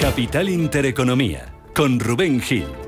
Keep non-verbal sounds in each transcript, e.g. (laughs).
Capital Intereconomía, con Rubén Gil.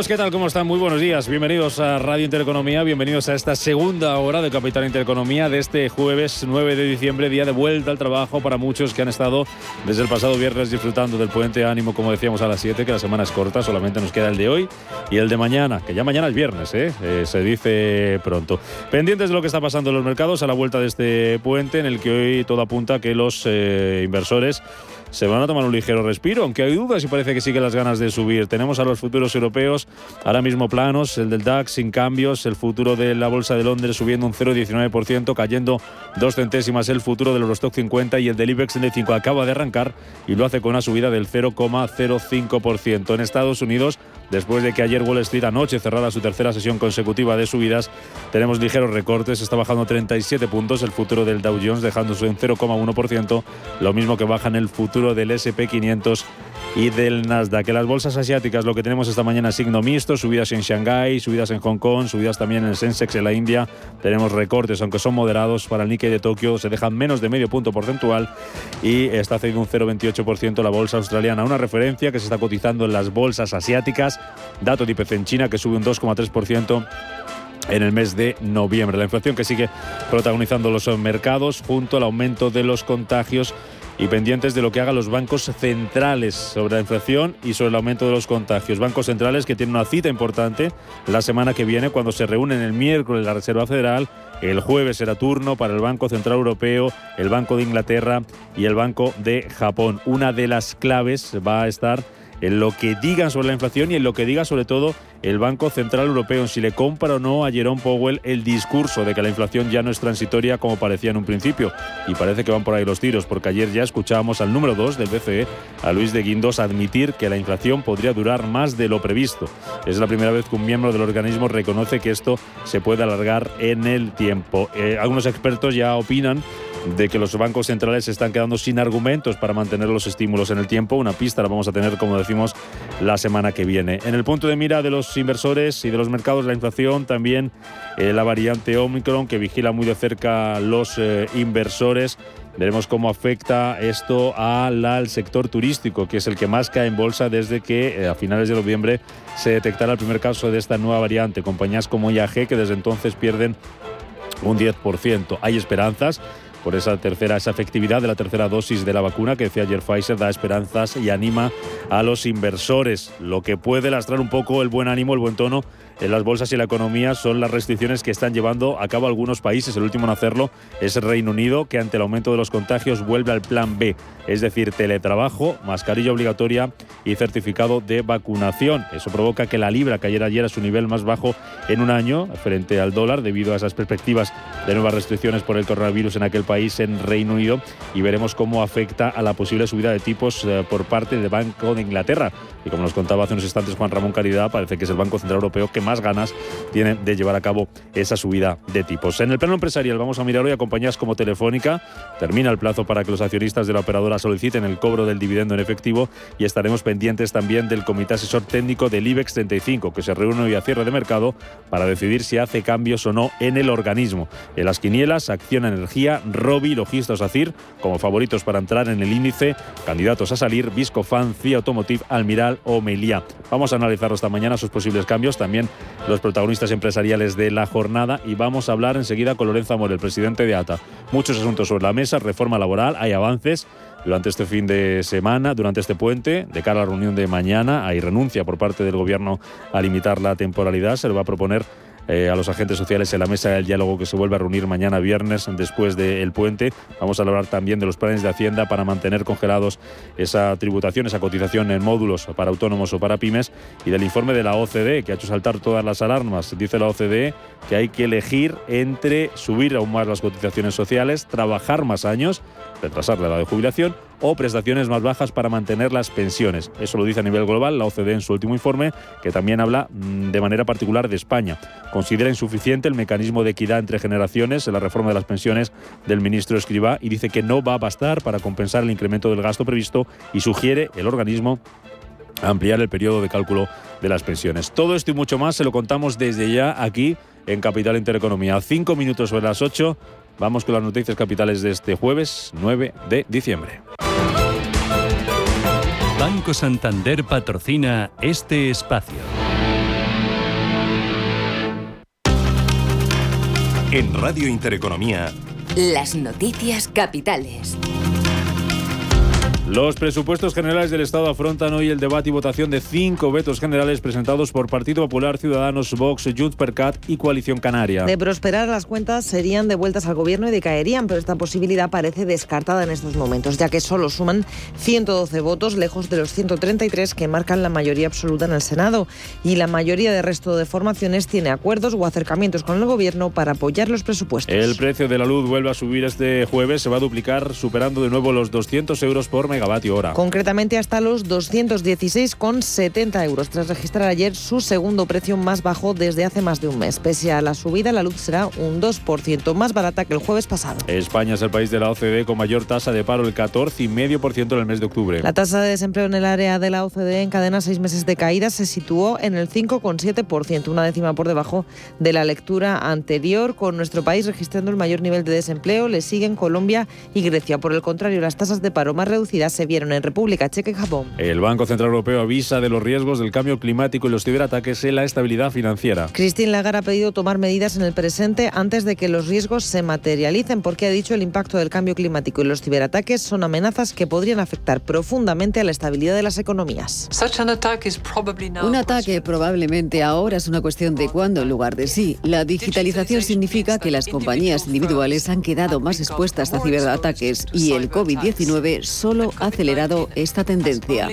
Saludos, ¿qué tal? ¿Cómo están? Muy buenos días. Bienvenidos a Radio Intereconomía, bienvenidos a esta segunda hora de Capital Intereconomía de este jueves 9 de diciembre, día de vuelta al trabajo para muchos que han estado desde el pasado viernes disfrutando del puente ánimo, como decíamos a las 7, que la semana es corta, solamente nos queda el de hoy y el de mañana, que ya mañana es viernes, ¿eh? Eh, se dice pronto. Pendientes de lo que está pasando en los mercados a la vuelta de este puente, en el que hoy todo apunta que los eh, inversores se van a tomar un ligero respiro, aunque hay dudas y parece que sigue las ganas de subir. Tenemos a los futuros europeos ahora mismo planos, el del DAX sin cambios, el futuro de la Bolsa de Londres subiendo un 0,19%, cayendo dos centésimas el futuro del Eurostock 50 y el del IBEX 35 acaba de arrancar y lo hace con una subida del 0,05%. En Estados Unidos, después de que ayer Wall Street anoche cerrara su tercera sesión consecutiva de subidas, tenemos ligeros recortes, está bajando 37 puntos el futuro del Dow Jones dejándose un 0,1%, lo mismo que baja en el futuro del SP500 y del Nasdaq. En las bolsas asiáticas lo que tenemos esta mañana signo mixto, subidas en Shanghái, subidas en Hong Kong, subidas también en el Sensex en la India. Tenemos recortes, aunque son moderados. Para el Nikkei de Tokio se dejan menos de medio punto porcentual y está cediendo un 0,28% la bolsa australiana. Una referencia que se está cotizando en las bolsas asiáticas. Dato de IPC en China que sube un 2,3% en el mes de noviembre. La inflación que sigue protagonizando los mercados junto al aumento de los contagios y pendientes de lo que hagan los bancos centrales sobre la inflación y sobre el aumento de los contagios. Bancos centrales que tienen una cita importante la semana que viene cuando se reúnen el miércoles la Reserva Federal. El jueves será turno para el Banco Central Europeo, el Banco de Inglaterra y el Banco de Japón. Una de las claves va a estar en lo que digan sobre la inflación y en lo que diga sobre todo el Banco Central Europeo, en si le compra o no a Jerome Powell el discurso de que la inflación ya no es transitoria como parecía en un principio. Y parece que van por ahí los tiros, porque ayer ya escuchábamos al número 2 del BCE, a Luis de Guindos, admitir que la inflación podría durar más de lo previsto. Es la primera vez que un miembro del organismo reconoce que esto se puede alargar en el tiempo. Eh, algunos expertos ya opinan de que los bancos centrales se están quedando sin argumentos para mantener los estímulos en el tiempo. Una pista la vamos a tener, como decimos, la semana que viene. En el punto de mira de los inversores y de los mercados, la inflación, también eh, la variante Omicron que vigila muy de cerca los eh, inversores. Veremos cómo afecta esto al sector turístico, que es el que más cae en bolsa desde que eh, a finales de noviembre se detectara el primer caso de esta nueva variante. Compañías como IAG que desde entonces pierden un 10%. Hay esperanzas por esa tercera, esa efectividad de la tercera dosis de la vacuna que decía ayer Pfizer da esperanzas y anima a los inversores. Lo que puede lastrar un poco el buen ánimo, el buen tono en las bolsas y la economía son las restricciones que están llevando a cabo algunos países. El último en hacerlo es Reino Unido, que ante el aumento de los contagios vuelve al plan B, es decir, teletrabajo, mascarilla obligatoria y certificado de vacunación. Eso provoca que la libra cayera ayer a su nivel más bajo en un año frente al dólar debido a esas perspectivas de nuevas restricciones por el coronavirus en aquel país, en Reino Unido, y veremos cómo afecta a la posible subida de tipos eh, por parte del Banco de Inglaterra. Y como nos contaba hace unos instantes Juan Ramón Caridad, parece que es el Banco Central Europeo que más más ganas tienen de llevar a cabo esa subida de tipos. En el plano empresarial vamos a mirar hoy a compañías como Telefónica. Termina el plazo para que los accionistas de la operadora soliciten el cobro del dividendo en efectivo y estaremos pendientes también del Comité Asesor Técnico del IBEX 35 que se reúne hoy a cierre de mercado para decidir si hace cambios o no en el organismo. En las quinielas, Acción Energía, Robi, Logistas Acir como favoritos para entrar en el índice, candidatos a salir, Viscofan, CIA Automotive, Almiral o Meliá. Vamos a analizar esta mañana sus posibles cambios, también los protagonistas empresariales de la jornada y vamos a hablar enseguida con Lorenzo Amor, el presidente de ATA. Muchos asuntos sobre la mesa, reforma laboral, hay avances durante este fin de semana, durante este puente, de cara a la reunión de mañana, hay renuncia por parte del Gobierno a limitar la temporalidad, se le va a proponer eh, a los agentes sociales en la mesa del diálogo que se vuelve a reunir mañana viernes después del puente. Vamos a hablar también de los planes de Hacienda para mantener congelados esa tributación, esa cotización en módulos para autónomos o para pymes y del informe de la OCDE que ha hecho saltar todas las alarmas. Dice la OCDE que hay que elegir entre subir aún más las cotizaciones sociales, trabajar más años, retrasar la edad de jubilación o prestaciones más bajas para mantener las pensiones. Eso lo dice a nivel global la OCDE en su último informe, que también habla mm, de manera particular de España. Considera insuficiente el mecanismo de equidad entre generaciones en la reforma de las pensiones del ministro Escribá y dice que no va a bastar para compensar el incremento del gasto previsto y sugiere el organismo ampliar el periodo de cálculo de las pensiones. Todo esto y mucho más se lo contamos desde ya aquí en Capital Intereconomía. Cinco minutos sobre las ocho. Vamos con las noticias capitales de este jueves 9 de diciembre. Banco Santander patrocina este espacio. En Radio Intereconomía. Las noticias capitales. Los presupuestos generales del Estado afrontan hoy el debate y votación de cinco vetos generales presentados por Partido Popular, Ciudadanos, Vox, Junts per Cat y Coalición Canaria. De prosperar, las cuentas serían devueltas al gobierno y decaerían, pero esta posibilidad parece descartada en estos momentos, ya que solo suman 112 votos, lejos de los 133 que marcan la mayoría absoluta en el Senado. Y la mayoría del resto de formaciones tiene acuerdos o acercamientos con el gobierno para apoyar los presupuestos. El precio de la luz vuelve a subir este jueves, se va a duplicar, superando de nuevo los 200 euros por megavatio hora. Concretamente hasta los 216,70 euros, tras registrar ayer su segundo precio más bajo desde hace más de un mes. Pese a la subida, la luz será un 2% más barata que el jueves pasado. España es el país de la OCDE con mayor tasa de paro, el 14,5% en el mes de octubre. La tasa de desempleo en el área de la OCDE encadena seis meses de caída, se situó en el 5,7%, una décima por debajo de la lectura anterior, con nuestro país registrando el mayor nivel de desempleo. Le siguen Colombia y Grecia. Por el contrario, las tasas de paro más reducidas se vieron en República Checa y Japón. El Banco Central Europeo avisa de los riesgos del cambio climático y los ciberataques en la estabilidad financiera. Christine Lagarde ha pedido tomar medidas en el presente antes de que los riesgos se materialicen porque ha dicho el impacto del cambio climático y los ciberataques son amenazas que podrían afectar profundamente a la estabilidad de las economías. Un ataque probablemente ahora es una cuestión de cuándo en lugar de sí. La digitalización significa que las compañías individuales han quedado más expuestas a ciberataques y el COVID-19 solo acelerado esta tendencia.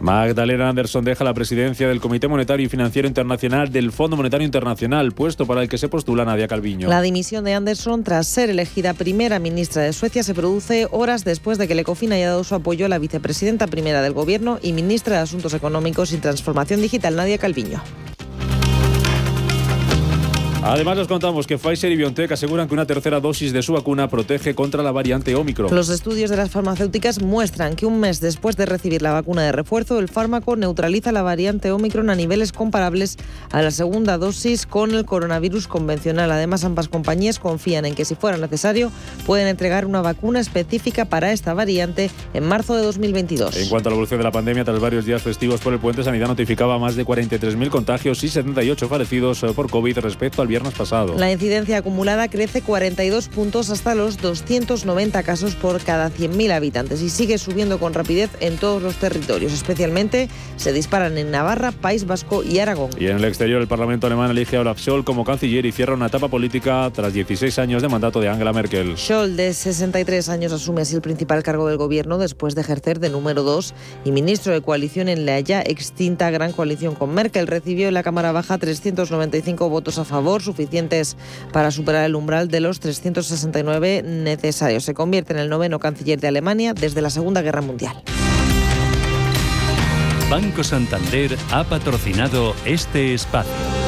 Magdalena Anderson deja la presidencia del Comité Monetario y Financiero Internacional del Fondo Monetario Internacional, puesto para el que se postula Nadia Calviño. La dimisión de Anderson tras ser elegida primera ministra de Suecia se produce horas después de que el Ecofin haya dado su apoyo a la vicepresidenta primera del Gobierno y ministra de Asuntos Económicos y Transformación Digital, Nadia Calviño. Además, les contamos que Pfizer y BioNTech aseguran que una tercera dosis de su vacuna protege contra la variante Omicron. Los estudios de las farmacéuticas muestran que un mes después de recibir la vacuna de refuerzo, el fármaco neutraliza la variante Omicron a niveles comparables a la segunda dosis con el coronavirus convencional. Además, ambas compañías confían en que si fuera necesario pueden entregar una vacuna específica para esta variante en marzo de 2022. En cuanto a la evolución de la pandemia, tras varios días festivos por el puente, Sanidad notificaba más de 43.000 contagios y 78 fallecidos por COVID respecto al viernes pasado. La incidencia acumulada crece 42 puntos hasta los 290 casos por cada 100.000 habitantes y sigue subiendo con rapidez en todos los territorios. Especialmente se disparan en Navarra, País Vasco y Aragón. Y en el exterior, el Parlamento alemán elige a Olaf Scholz como canciller y cierra una etapa política tras 16 años de mandato de Angela Merkel. Scholz, de 63 años, asume así el principal cargo del gobierno después de ejercer de número 2 y ministro de coalición en la ya extinta Gran Coalición con Merkel. Recibió en la Cámara Baja 395 votos a favor, suficientes para superar el umbral de los 369 necesarios. Se convierte en el noveno canciller de Alemania desde la Segunda Guerra Mundial. Banco Santander ha patrocinado este espacio.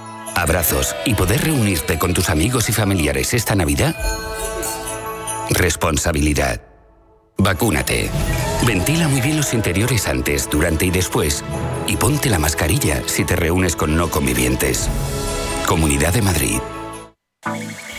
abrazos y poder reunirte con tus amigos y familiares esta Navidad, responsabilidad. Vacúnate. Ventila muy bien los interiores antes, durante y después. Y ponte la mascarilla si te reúnes con no convivientes. Comunidad de Madrid.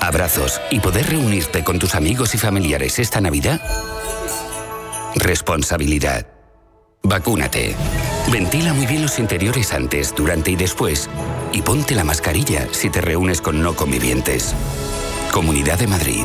abrazos y poder reunirte con tus amigos y familiares esta Navidad? Responsabilidad. Vacúnate. Ventila muy bien los interiores antes, durante y después. Y ponte la mascarilla si te reúnes con no convivientes. Comunidad de Madrid.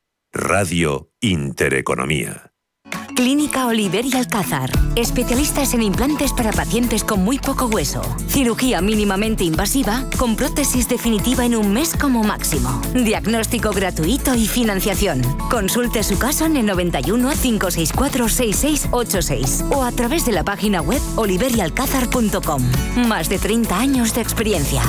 Radio Intereconomía. Clínica Oliver y Alcázar. Especialistas en implantes para pacientes con muy poco hueso. Cirugía mínimamente invasiva con prótesis definitiva en un mes como máximo. Diagnóstico gratuito y financiación. Consulte su caso en el 91 564 6686 o a través de la página web oliverialcázar.com. Más de 30 años de experiencia.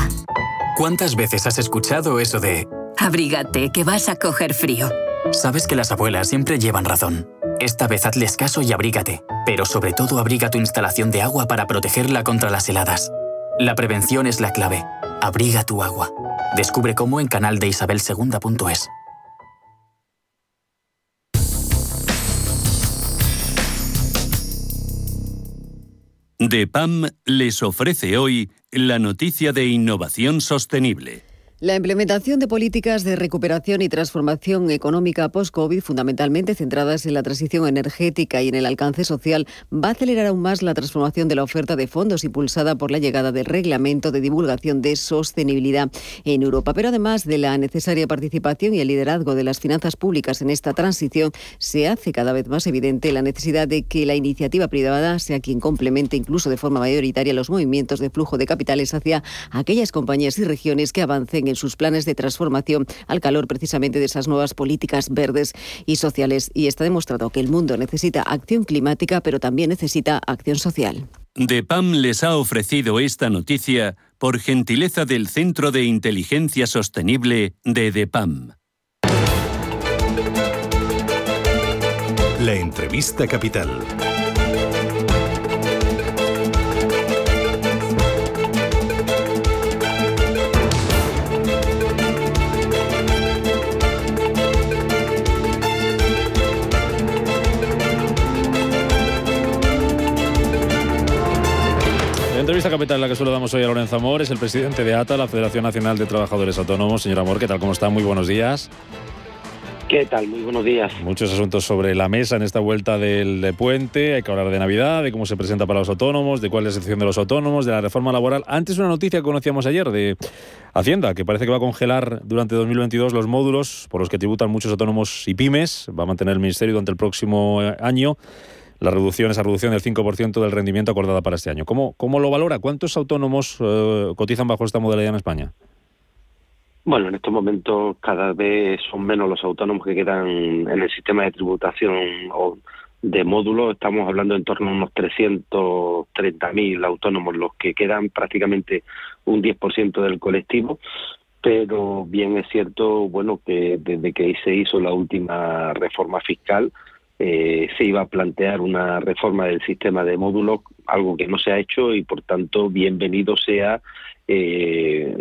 ¿Cuántas veces has escuchado eso de... Abrígate, que vas a coger frío. Sabes que las abuelas siempre llevan razón. Esta vez hazles caso y abrígate, pero sobre todo abriga tu instalación de agua para protegerla contra las heladas. La prevención es la clave. Abriga tu agua. Descubre cómo en canal de Isabel les ofrece hoy la noticia de innovación sostenible. La implementación de políticas de recuperación y transformación económica post-COVID, fundamentalmente centradas en la transición energética y en el alcance social, va a acelerar aún más la transformación de la oferta de fondos impulsada por la llegada del Reglamento de Divulgación de Sostenibilidad en Europa. Pero además de la necesaria participación y el liderazgo de las finanzas públicas en esta transición, se hace cada vez más evidente la necesidad de que la iniciativa privada sea quien complemente incluso de forma mayoritaria los movimientos de flujo de capitales hacia aquellas compañías y regiones que avancen en sus planes de transformación al calor precisamente de esas nuevas políticas verdes y sociales. Y está demostrado que el mundo necesita acción climática, pero también necesita acción social. DEPAM les ha ofrecido esta noticia por gentileza del Centro de Inteligencia Sostenible de DEPAM. La entrevista capital. Entrevista capital la que solo damos hoy a Lorenzo Amor es el presidente de ATA, la Federación Nacional de Trabajadores Autónomos. Señor Amor, ¿qué tal? ¿Cómo está? Muy buenos días. ¿Qué tal? Muy buenos días. Muchos asuntos sobre la mesa en esta vuelta del puente. Hay que hablar de Navidad, de cómo se presenta para los autónomos, de cuál es la situación de los autónomos, de la reforma laboral. Antes una noticia que conocíamos ayer de Hacienda, que parece que va a congelar durante 2022 los módulos por los que tributan muchos autónomos y pymes. Va a mantener el Ministerio durante el próximo año la reducción, esa reducción del 5% del rendimiento acordada para este año. ¿Cómo, cómo lo valora? ¿Cuántos autónomos eh, cotizan bajo esta modalidad en España? Bueno, en estos momentos cada vez son menos los autónomos que quedan en el sistema de tributación o de módulos. Estamos hablando en torno a unos 330.000 autónomos los que quedan, prácticamente un 10% del colectivo. Pero bien es cierto, bueno, que desde que se hizo la última reforma fiscal, eh, se iba a plantear una reforma del sistema de módulos, algo que no se ha hecho y por tanto bienvenido sea eh,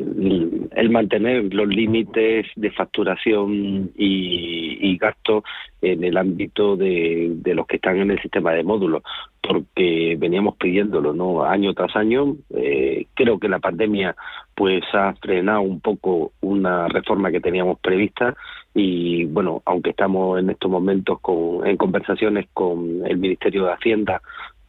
el mantener los límites de facturación y, y gasto en el ámbito de, de, los que están en el sistema de módulos, porque veníamos pidiéndolo no año tras año. Eh, creo que la pandemia pues ha frenado un poco una reforma que teníamos prevista y bueno, aunque estamos en estos momentos con, en conversaciones con el Ministerio de Hacienda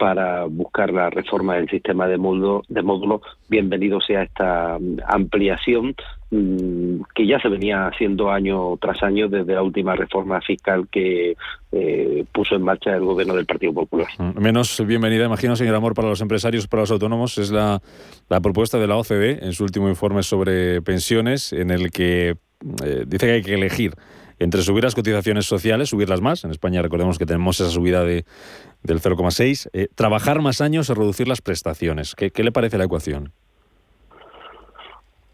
para buscar la reforma del sistema de módulo, de módulo bienvenido sea esta mm, ampliación mm, que ya se venía haciendo año tras año desde la última reforma fiscal que eh, puso en marcha el gobierno del Partido Popular. Mm, menos bienvenida, imagino, señor Amor, para los empresarios, para los autónomos, es la, la propuesta de la OCDE en su último informe sobre pensiones, en el que eh, dice que hay que elegir entre subir las cotizaciones sociales, subirlas más, en España recordemos que tenemos esa subida de, del 0,6, eh, trabajar más años o reducir las prestaciones. ¿Qué, le parece la ecuación?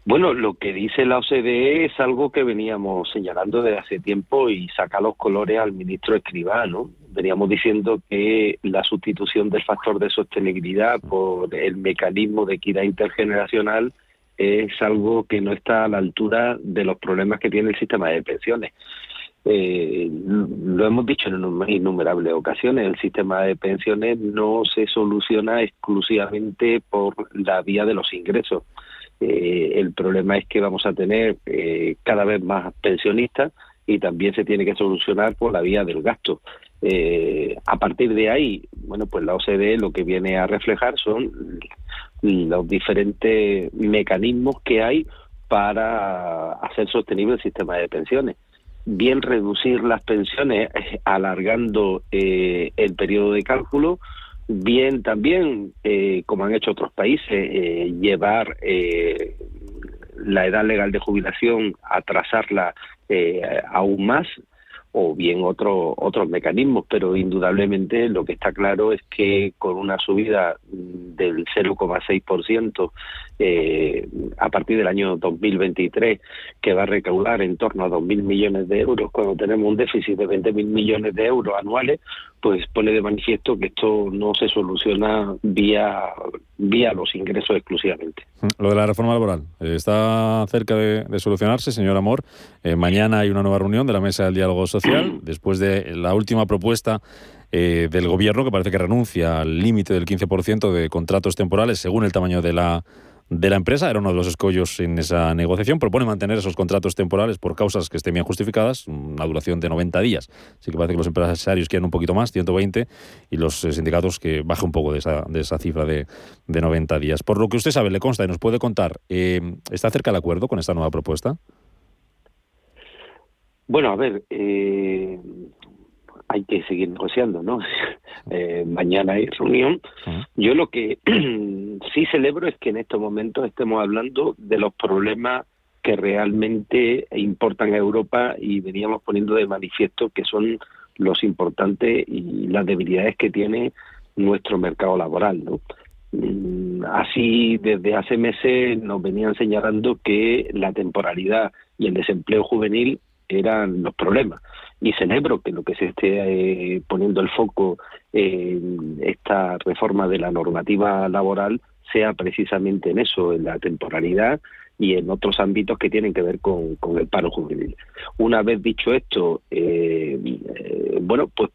Bueno, lo que dice la OCDE es algo que veníamos señalando desde hace tiempo y saca los colores al ministro Escribá, ¿no? Veníamos diciendo que la sustitución del factor de sostenibilidad por el mecanismo de equidad intergeneracional es algo que no está a la altura de los problemas que tiene el sistema de pensiones. Eh, lo hemos dicho en innumerables ocasiones, el sistema de pensiones no se soluciona exclusivamente por la vía de los ingresos. Eh, el problema es que vamos a tener eh, cada vez más pensionistas y también se tiene que solucionar por la vía del gasto. a partir de ahí, bueno, pues la OCDE lo que viene a reflejar son los diferentes mecanismos que hay para hacer sostenible el sistema de pensiones. Bien reducir las pensiones eh, alargando eh, el periodo de cálculo, bien también, eh, como han hecho otros países, llevar la edad legal de jubilación, atrasarla aún más, o bien otro, otros mecanismos, pero indudablemente lo que está claro es que con una subida del 0,6% eh, a partir del año 2023, que va a recaudar en torno a 2.000 millones de euros, cuando tenemos un déficit de 20.000 millones de euros anuales, pues pone de manifiesto que esto no se soluciona vía, vía los ingresos exclusivamente. Lo de la reforma laboral, eh, ¿está cerca de, solucionarse, señor Amor? Eh, mañana hay una nueva reunión de la Mesa del Diálogo Social, (clears throat) después de la última propuesta eh, del Gobierno, que parece que renuncia al límite del 15% de contratos temporales según el tamaño de la de la empresa, era uno de los escollos en esa negociación, propone mantener esos contratos temporales por causas que estén bien justificadas, una duración de 90 días. Así que parece que los empresarios quieren un poquito más, 120, y los eh, sindicatos que baje un poco de esa, de esa cifra de, de 90 días. Por lo que usted sabe, le consta y nos puede contar, eh, ¿está cerca el acuerdo con esta nueva propuesta? Bueno, a ver, eh, hay que seguir negociando, ¿no? (laughs) Eh, mañana hay reunión. Yo lo que (clears throat) sí celebro es que en estos momentos estemos hablando de los problemas que realmente importan a Europa y veníamos poniendo de manifiesto que son los importantes y las debilidades que tiene nuestro mercado laboral, ¿no? Mm, así, desde hace meses nos venían señalando que la temporalidad y el desempleo juvenil eran los problemas y celebro que lo que se esté eh, poniendo el foco en esta reforma de la normativa laboral sea precisamente en eso, en la temporalidad y en otros ámbitos que tienen que ver con, el paro juvenil. Una vez dicho esto, eh, eh, bueno, pues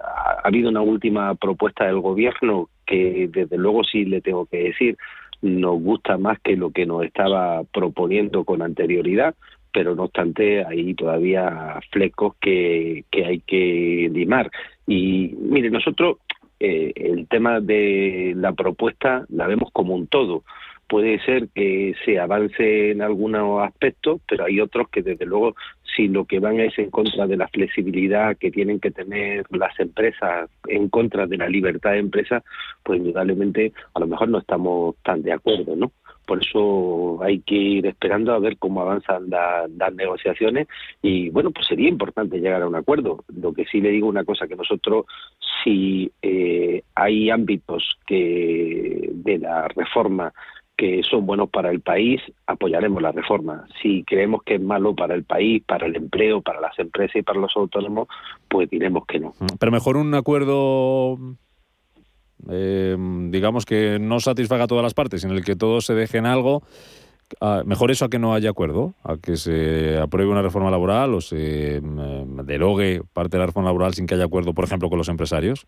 ha, habido una última propuesta del gobierno que desde luego sí le tengo que decir nos gusta más que lo que nos estaba proponiendo con anterioridad, pero no obstante hay todavía flecos que, hay que limar. Y mire, nosotros eh, el tema de la propuesta la vemos como un todo. Puede ser que se avance en algunos aspectos, pero hay otros que desde luego si lo que van es en contra de la flexibilidad que tienen que tener las empresas, en contra de la libertad de empresa, pues indudablemente a lo mejor no estamos tan de acuerdo, ¿no? Por eso hay que ir esperando a ver cómo avanzan las negociaciones y bueno, pues sería importante llegar a un acuerdo. Lo que sí le digo una cosa que nosotros si eh, hay ámbitos que de la reforma que son buenos para el país, apoyaremos la reforma. Si creemos que es malo para el país, para el empleo, para las empresas y para los autónomos, pues diremos que no. Pero mejor un acuerdo eh, digamos que no satisfaga a todas las partes, en el que todos se dejen algo Ah, mejor eso a que no haya acuerdo, a que se apruebe una reforma laboral o se mm, derogue parte de la reforma laboral sin que haya acuerdo, por ejemplo, con los empresarios.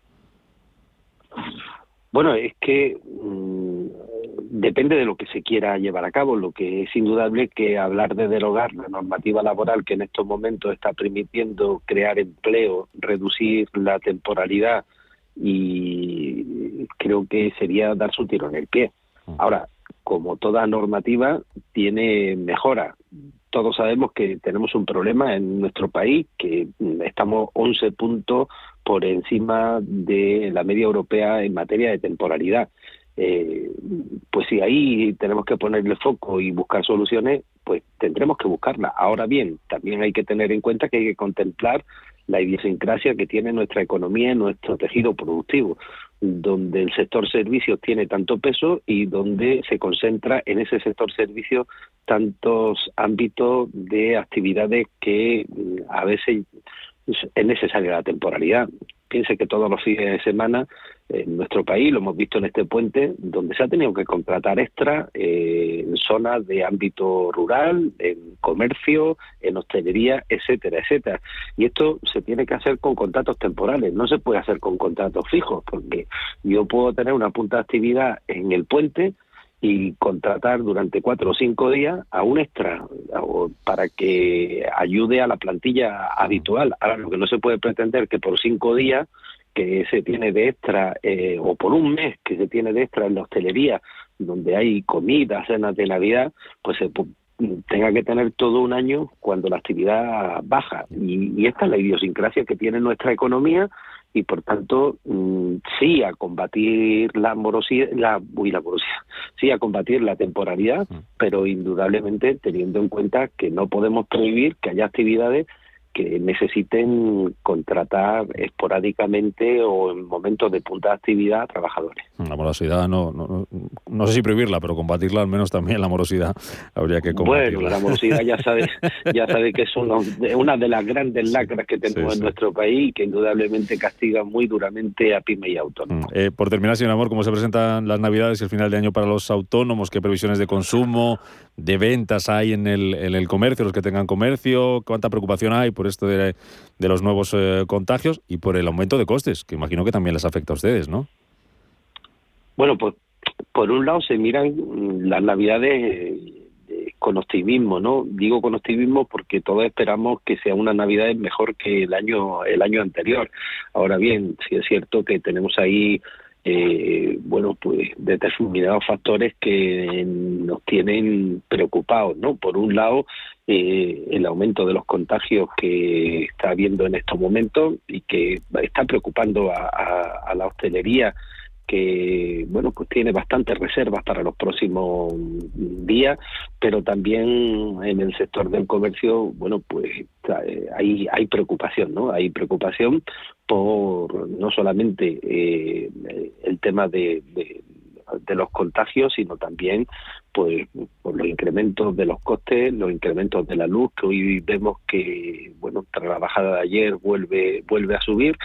Bueno, es que mm, depende de lo que se quiera llevar a cabo. Lo que es indudable que hablar de derogar la normativa laboral que en estos momentos está permitiendo crear empleo, reducir la temporalidad y creo que sería dar su tiro en el pie. Ahora, como toda normativa, tiene mejora. Todos sabemos que tenemos un problema en nuestro país, que estamos 11 puntos por encima de la media europea en materia de temporalidad. Eh, pues si ahí tenemos que ponerle foco y buscar soluciones, pues tendremos que buscarla. Ahora bien, también hay que tener en cuenta que hay que contemplar la idiosincrasia que tiene nuestra economía y nuestro tejido productivo, donde el sector servicios tiene tanto peso y donde se concentra en ese sector servicios tantos ámbitos de actividades que mm, a veces es necesaria la temporalidad. Piense que todos los fines de semana en nuestro país, lo hemos visto en este puente, donde se ha tenido que contratar extra eh, en zonas de ámbito rural, en comercio, en hostelería, etcétera, etcétera. Y esto se tiene que hacer con contratos temporales, no se puede hacer con contratos fijos, porque yo puedo tener una punta de actividad en el puente, y contratar durante cuatro o cinco días a un extra para que ayude a la plantilla habitual. Ahora, lo que no se puede pretender que por cinco días que se tiene de extra, eh, o por un mes que se tiene de extra en la hostelería, donde hay comidas, cenas de Navidad, pues se tenga que tener todo un año cuando la actividad baja. Y, y esta es la idiosincrasia que tiene nuestra economía y por tanto mm, sí a combatir la morosidad, la, uy, la morosidad, sí a combatir la temporalidad, mm. pero indudablemente teniendo en cuenta que no podemos prohibir que haya actividades que necesiten contratar esporádicamente o en momentos de punta de actividad a trabajadores. La morosidad no, no, no, sé si prohibirla, pero combatirla al menos también la morosidad habría que combatirla. Bueno, la morosidad ya sabe, ya (laughs) sabe que es una de las grandes lacras que tenemos en nuestro país y que indudablemente castiga muy duramente a pyme y autónomos. Mm, eh, por terminar, señor Amor, ¿cómo se presentan las navidades y el final de año para los autónomos? ¿Qué previsiones de consumo, de ventas hay en el, en el comercio, los que tengan comercio? ¿Cuánta preocupación hay por esto de, los nuevos eh, contagios y por el aumento de costes, que imagino que también les afecta a ustedes, ¿no? Bueno, pues por un lado se miran las navidades eh, con optimismo, ¿no? Digo con optimismo porque todos esperamos que sea una Navidad mejor que el año el año anterior. Ahora bien, sí es cierto que tenemos ahí eh, bueno, pues determinados factores que nos tienen preocupados, ¿no? Por un lado, eh, el aumento de los contagios que está habiendo en estos momentos y que está preocupando a la hostelería que bueno pues tiene bastantes reservas para los próximos días pero también en el sector del comercio bueno pues eh, hay hay preocupación no hay preocupación por no solamente eh, el tema de, de de los contagios, sino también pues por los incrementos de los costes, los incrementos de la luz que hoy vemos que bueno tras la bajada de ayer vuelve vuelve a subir.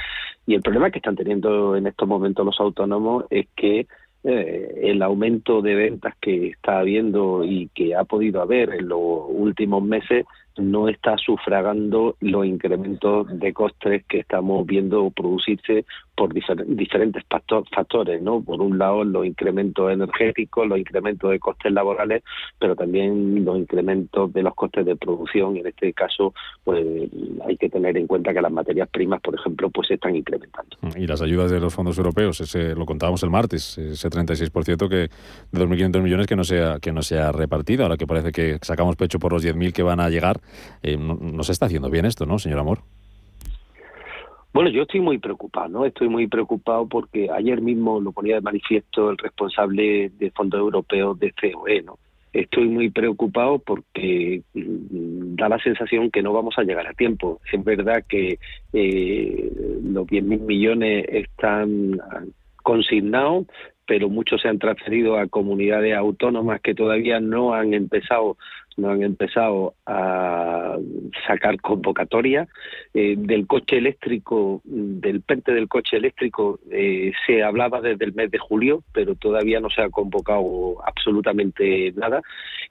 Y el problema que están teniendo en estos momentos los autónomos es que eh, el aumento de ventas que está habiendo y que ha podido haber en los últimos meses no está sufragando los incrementos de costes que estamos viendo producirse por diferentes factores, ¿no? Por un lado, los incrementos energéticos, los incrementos de costes laborales, pero también los incrementos de los costes de producción. En este caso, pues hay que tener en cuenta que las materias primas, por ejemplo, pues se están incrementando. Y las ayudas de los fondos europeos, ese, lo contábamos el martes, ese 36% que de 2.500 millones que no sea que no se ha repartido, ahora que parece que sacamos pecho por los 10.000 que van a llegar eh, no, se está haciendo bien esto, ¿no, señor Amor? Bueno, yo estoy muy preocupado, ¿no? Estoy muy preocupado porque ayer mismo lo ponía de manifiesto el responsable de fondos europeos de COE, ¿no? Estoy muy preocupado porque mm, da la sensación que no vamos a llegar a tiempo. Es verdad que eh, los 10.000 millones están consignados, pero muchos se han transferido a comunidades autónomas que todavía no han empezado no han empezado a sacar convocatoria. Eh, del coche eléctrico, del PERTE del coche eléctrico, eh, se hablaba desde el mes de julio, pero todavía no se ha convocado absolutamente nada.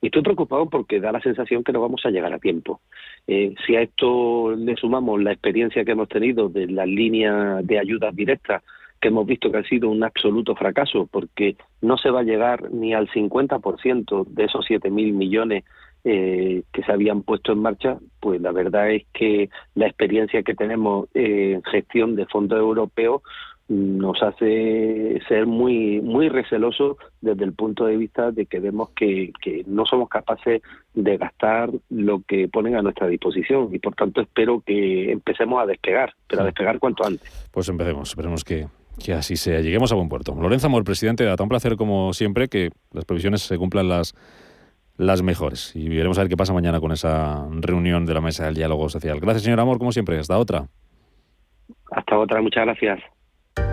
Y estoy preocupado porque da la sensación que no vamos a llegar a tiempo. Eh, si a esto le sumamos la experiencia que hemos tenido de las líneas de ayudas directas, que hemos visto que ha sido un absoluto fracaso, porque no se va a llegar ni al 50% de esos 7.000 millones eh, que se habían puesto en marcha, pues la verdad es que la experiencia que tenemos en gestión de fondos europeos nos hace ser muy muy recelosos desde el punto de vista de que vemos que, no somos capaces de gastar lo que ponen a nuestra disposición y por tanto espero que empecemos a despegar, pero a despegar cuanto antes. Pues empecemos, esperemos que, que así sea. Lleguemos a buen puerto. Lorenzo Amor, presidente de un placer como siempre que las previsiones se cumplan las las mejores. Y veremos a ver qué pasa mañana con esa reunión de la mesa del diálogo social. Gracias, señor Amor, como siempre. Hasta otra. Hasta otra, muchas gracias.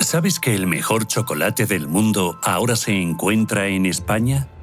¿Sabes que el mejor chocolate del mundo ahora se encuentra en España?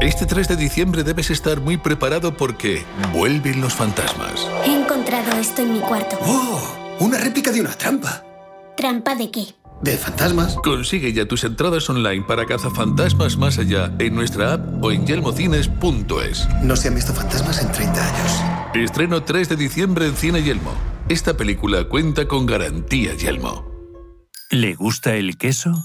Este 3 de diciembre debes estar muy preparado porque vuelven los fantasmas. He encontrado esto en mi cuarto. ¡Oh! Una réplica de una trampa. ¿Trampa de qué? De fantasmas. Consigue ya tus entradas online para cazafantasmas más allá en nuestra app o en yelmocines.es. No se han visto fantasmas en 30 años. Estreno 3 de diciembre en Cine Yelmo. Esta película cuenta con garantía Yelmo. ¿Le gusta el queso?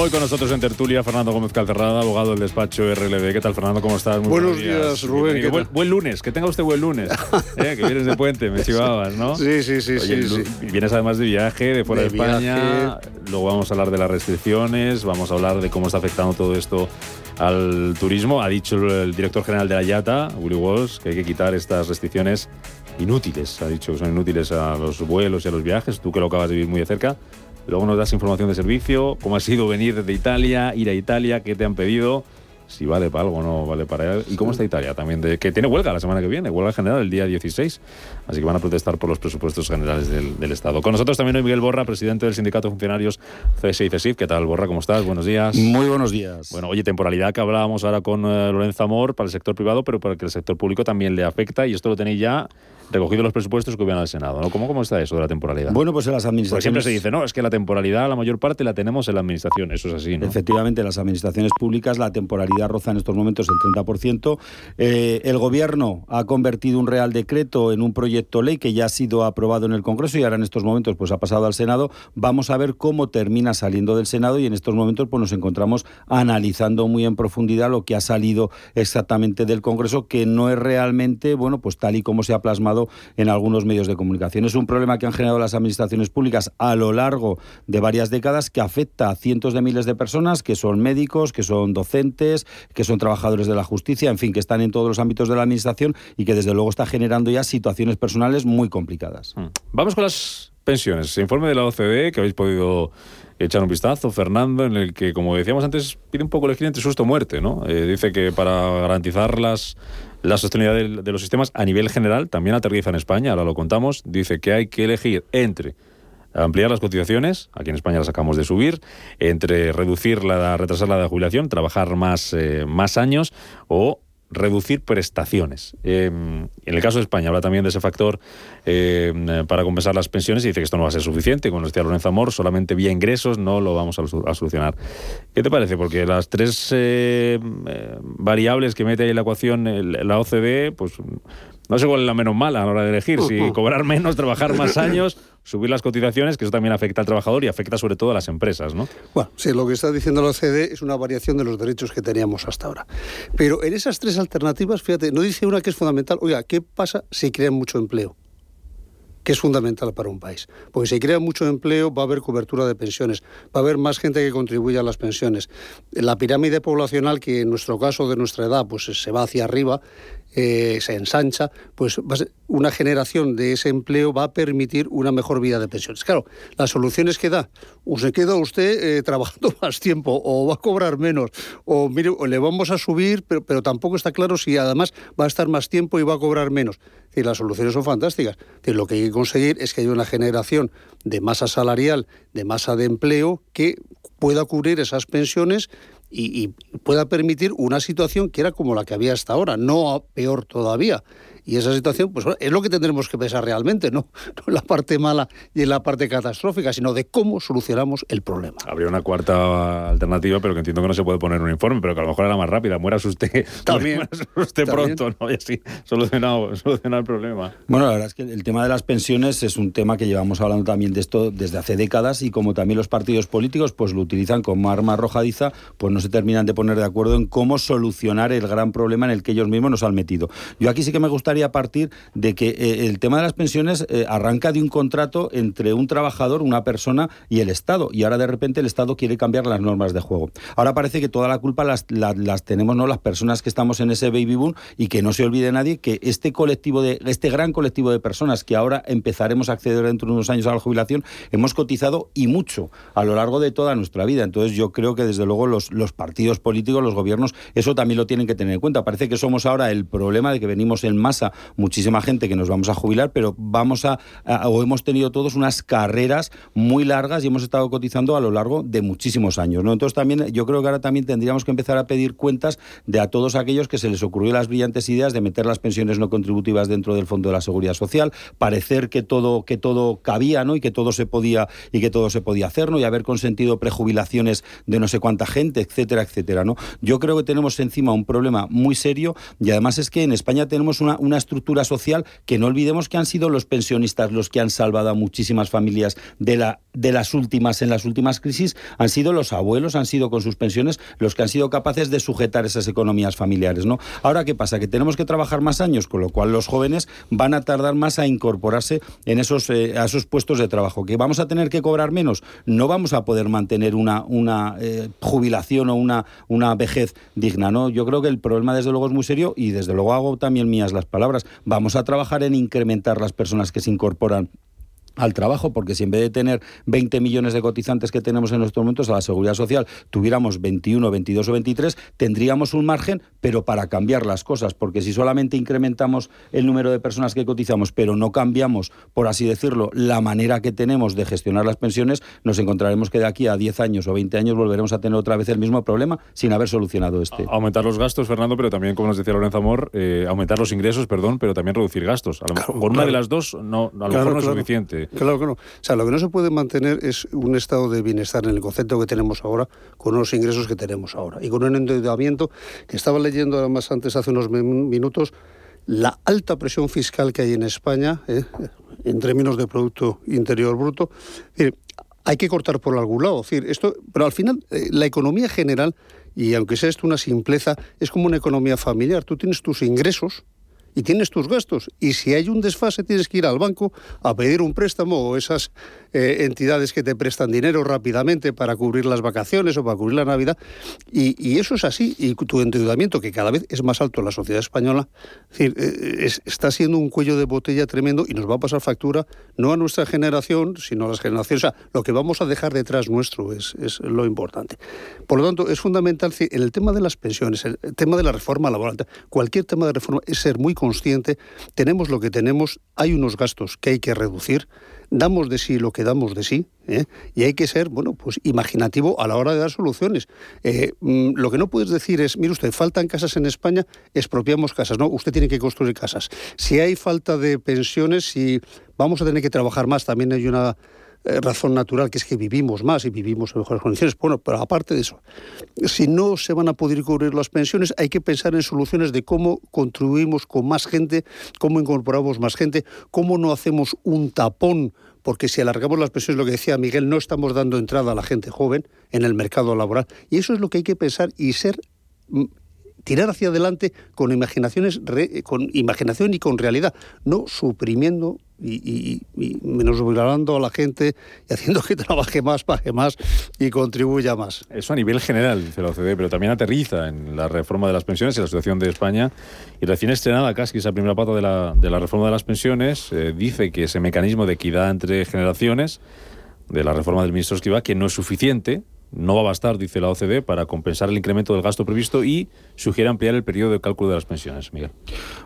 Hoy con nosotros en tertulia Fernando Gómez Calcerrada, abogado del despacho RLD. ¿Qué tal, Fernando? ¿Cómo estás? Muy buenos, días, Rubén. Buen, lunes, que tenga usted buen lunes. (laughs) ¿eh? Que vienes de puente, me chivabas, ¿no? Sí, sí, sí. sí, Vienes además de viaje, de fuera de, España. Luego vamos a hablar de las restricciones, vamos a hablar de cómo está afectando todo esto al turismo. Ha dicho el director general de la IATA, Willy Walsh, que hay que quitar estas restricciones inútiles. Ha dicho que son inútiles a los vuelos y a los viajes. Tú que lo acabas de vivir muy de cerca. Luego nos das información de servicio, cómo ha sido venir desde Italia, ir a Italia, qué te han pedido, si vale para algo o no vale para él. ¿Y cómo está Italia también? De, que tiene huelga la semana que viene, huelga general el día 16. Así que van a protestar por los presupuestos generales del, Estado. Con nosotros también hoy Miguel Borra, presidente del Sindicato de Funcionarios CSI y CESIF. ¿Qué tal, Borra? ¿Cómo estás? Buenos días. Muy buenos días. Bueno, oye, temporalidad que hablábamos ahora con eh, Lorenzo Amor para el sector privado, pero para que el sector público también le afecta y esto lo tenéis ya recogido los presupuestos que hubieran al Senado. ¿no? ¿Cómo, ¿Cómo está eso de la temporalidad? Bueno, pues en las administraciones... siempre se dice, no, es que la temporalidad, la mayor parte la tenemos en la administración. Eso es así, ¿no? Efectivamente, en las administraciones públicas la temporalidad roza en estos momentos el 30%. Eh, el Gobierno ha convertido un Real Decreto en un proyecto ley que ya ha sido aprobado en el Congreso y ahora en estos momentos pues ha pasado al Senado. Vamos a ver cómo termina saliendo del Senado y en estos momentos pues nos encontramos analizando muy en profundidad lo que ha salido exactamente del Congreso, que no es realmente, bueno, pues tal y como se ha plasmado en algunos medios de comunicación. Es un problema que han generado las administraciones públicas a lo largo de varias décadas que afecta a cientos de miles de personas que son médicos, que son docentes, que son trabajadores de la justicia, en fin, que están en todos los ámbitos de la administración y que desde luego está generando ya situaciones personales muy complicadas. Hmm. Vamos con las pensiones. Informe de la OCDE que habéis podido echar un vistazo, Fernando, en el que, como decíamos antes, pide un poco elegir entre susto o muerte, ¿no? Eh, dice que para garantizar las la sostenibilidad de, los sistemas a nivel general también aterriza en España, ahora lo contamos. Dice que hay que elegir entre ampliar las cotizaciones, aquí en España las acabamos de subir, entre reducir la, retrasar la jubilación, trabajar más, eh, más años o reducir prestaciones. Em, en el caso de España habla también de ese factor em, para compensar las pensiones y dice que esto no va a ser suficiente. Como decía Lorenzo Amor, solamente vía ingresos no lo vamos a, solucionar. ¿Qué te parece? Porque las tres em, eh, variables que mete ahí en la ecuación la OCDE, pues no sé cuál es la menos mala a la hora de elegir, si cobrar menos, trabajar más (laughs) años, subir las cotizaciones, que eso también afecta al trabajador y afecta sobre todo a las empresas, ¿no? Bueno, sí, lo que está diciendo la OCDE es una variación de los derechos que teníamos hasta ahora. Pero en esas tres alternativas, fíjate, no dice una que es fundamental, oiga, ¿qué pasa si crean mucho empleo? que es fundamental para un país. Porque si crea mucho empleo va a haber cobertura de pensiones, va a haber más gente que contribuya a las pensiones. La pirámide poblacional, que en nuestro caso de nuestra edad pues se va hacia arriba, eh, se ensancha, pues una generación de ese empleo va a permitir una mejor vida de pensiones. Claro, las soluciones que da, o se queda usted eh, trabajando (laughs) más tiempo, o va a cobrar menos, o le vamos a subir, pero, pero, tampoco está claro si además va a estar más tiempo y va a cobrar menos. Y las soluciones son fantásticas. lo que hay que conseguir es que haya una generación de masa salarial, de masa de empleo, que pueda cubrir esas pensiones y, pueda permitir una situación que era como la que había hasta ahora, no peor todavía. Y esa situación, pues es lo que tendremos que pensar realmente, ¿no? (laughs) no en la parte mala y en la parte catastrófica, sino de cómo solucionamos el problema. Habría una cuarta alternativa, pero que entiendo que no se puede poner en un informe, pero que a lo mejor era más rápida. Mueras usted, (laughs) también, usted pronto, ¿no? Y así solucionado, (laughs) solucionado el problema. Bueno, la verdad es que el tema de las pensiones es un tema que llevamos hablando también de esto desde hace décadas y como también los partidos políticos pues lo utilizan como arma arrojadiza, pues no se terminan de poner de acuerdo en cómo solucionar el gran problema en el que ellos mismos nos han metido. Yo aquí sí que me gustaría a partir de que eh, el tema de las pensiones eh, arranca de un contrato entre un trabajador, una persona y el Estado. Y ahora de repente el Estado quiere cambiar las normas de juego. Ahora parece que toda la culpa las, tenemos no las personas que estamos en ese baby boom y que no se olvide nadie que este colectivo de este gran colectivo de personas que ahora empezaremos a acceder dentro de unos años a la jubilación hemos cotizado y mucho a lo largo de toda nuestra vida. Entonces yo creo que desde luego los, los partidos políticos, los gobiernos, eso también lo tienen que tener en cuenta. Parece que somos ahora el problema de que venimos en masa muchísima gente que nos vamos a jubilar, pero vamos a, o hemos tenido todos unas carreras muy largas y hemos estado cotizando a lo largo de muchísimos años. ¿no? Entonces también yo creo que ahora también tendríamos que empezar a pedir cuentas de a todos aquellos que se les ocurrió las brillantes ideas de meter las pensiones no contributivas dentro del Fondo de la Seguridad Social, parecer que todo, que todo cabía ¿no? y que todo se podía y que todo se podía hacer, ¿no? y haber consentido prejubilaciones de no sé cuánta gente, etcétera, etcétera. ¿no? Yo creo que tenemos encima un problema muy serio y además es que en España tenemos una una estructura social que no olvidemos que han sido los pensionistas los que han salvado a muchísimas familias de, la, de las últimas, en las últimas crisis, han sido los abuelos, han sido con sus pensiones los que han sido capaces de sujetar esas economías familiares. ¿no? Ahora, ¿qué pasa? Que tenemos que trabajar más años, con lo cual los jóvenes van a tardar más a incorporarse en esos, eh, a esos puestos de trabajo. ¿Que vamos a tener que cobrar menos? No vamos a poder mantener una, una eh, jubilación o una, una vejez digna. ¿no? Yo creo que el problema, desde luego, es muy serio y, desde luego, hago también mías las palabras. Vamos a trabajar en incrementar las personas que se incorporan al trabajo, porque si en vez de tener 20 millones de cotizantes que tenemos en estos momentos a la seguridad social, tuviéramos 21, 22 o 23, tendríamos un margen, pero para cambiar las cosas, porque si solamente incrementamos el número de personas que cotizamos, pero no cambiamos, por así decirlo, la manera que tenemos de gestionar las pensiones, nos encontraremos que de aquí a 10 años o 20 años volveremos a tener otra vez el mismo problema sin haber solucionado este. aumentar los gastos, Fernando, pero también, como nos decía Lorenzo Amor, eh, aumentar los ingresos, perdón, pero también reducir gastos. A lo mejor, con una de las dos no, a lo mejor no es suficiente. Claro que no. O sea, lo que no se puede mantener es un estado de bienestar en el concepto que tenemos ahora, con los ingresos que tenemos ahora y con un endeudamiento que estaba leyendo además antes, hace unos minutos, la alta presión fiscal que hay en España, ¿eh? en términos de Producto Interior Bruto. hay que cortar por algún lado. esto, pero al final, eh, la economía general, y aunque sea esto una simpleza, es como una economía familiar. Tú tienes tus ingresos, y tienes tus gastos. Y si hay un desfase, tienes que ir al banco a pedir un préstamo o esas eh, entidades que te prestan dinero rápidamente para cubrir las vacaciones o para cubrir la Navidad. Y, eso es así. Y tu endeudamiento, que cada vez es más alto en la sociedad española, decir, eh, está siendo un cuello de botella tremendo y nos va a pasar factura no a nuestra generación, sino a las generaciones. O sea, lo que vamos a dejar detrás nuestro es, es lo importante. Por lo tanto, es fundamental en el tema de las pensiones, el tema de la reforma laboral, cualquier tema de reforma es ser muy consciente. Tenemos lo que tenemos, hay unos gastos que hay que reducir damos de sí lo que damos de sí ¿eh? y hay que ser bueno pues imaginativo a la hora de dar soluciones. Eh, mm, lo que no puedes decir es mire usted faltan casas en España expropiamos casas. No usted tiene que construir casas. Si hay falta de pensiones si vamos a tener que trabajar más también hay una razón natural, que es que vivimos más y vivimos en mejores condiciones. Bueno, pero aparte de eso, si no se van a poder cubrir las pensiones, hay que pensar en soluciones de cómo contribuimos con más gente, cómo incorporamos más gente, cómo no hacemos un tapón porque si alargamos las pensiones, lo que decía Miguel, no estamos dando entrada a la gente joven en el mercado laboral. Y eso es lo que hay que pensar y ser mm, tirar hacia adelante con imaginaciones con imaginación y con realidad, no suprimiendo y, menos obligando a la gente y haciendo que (laughs) trabaje más, pague más y contribuya más. Eso a nivel general, dice la OCDE, pero también aterriza en la reforma de las pensiones y la situación de España. Y recién estrenada casi esa primera pata de la, de la reforma de las pensiones, eh, dice que ese mecanismo de equidad entre generaciones de la reforma del ministro Escriba, que no es suficiente, no va a bastar, dice la OCDE, para compensar el incremento del gasto previsto y sugiere ampliar el periodo de cálculo de las pensiones. Miguel.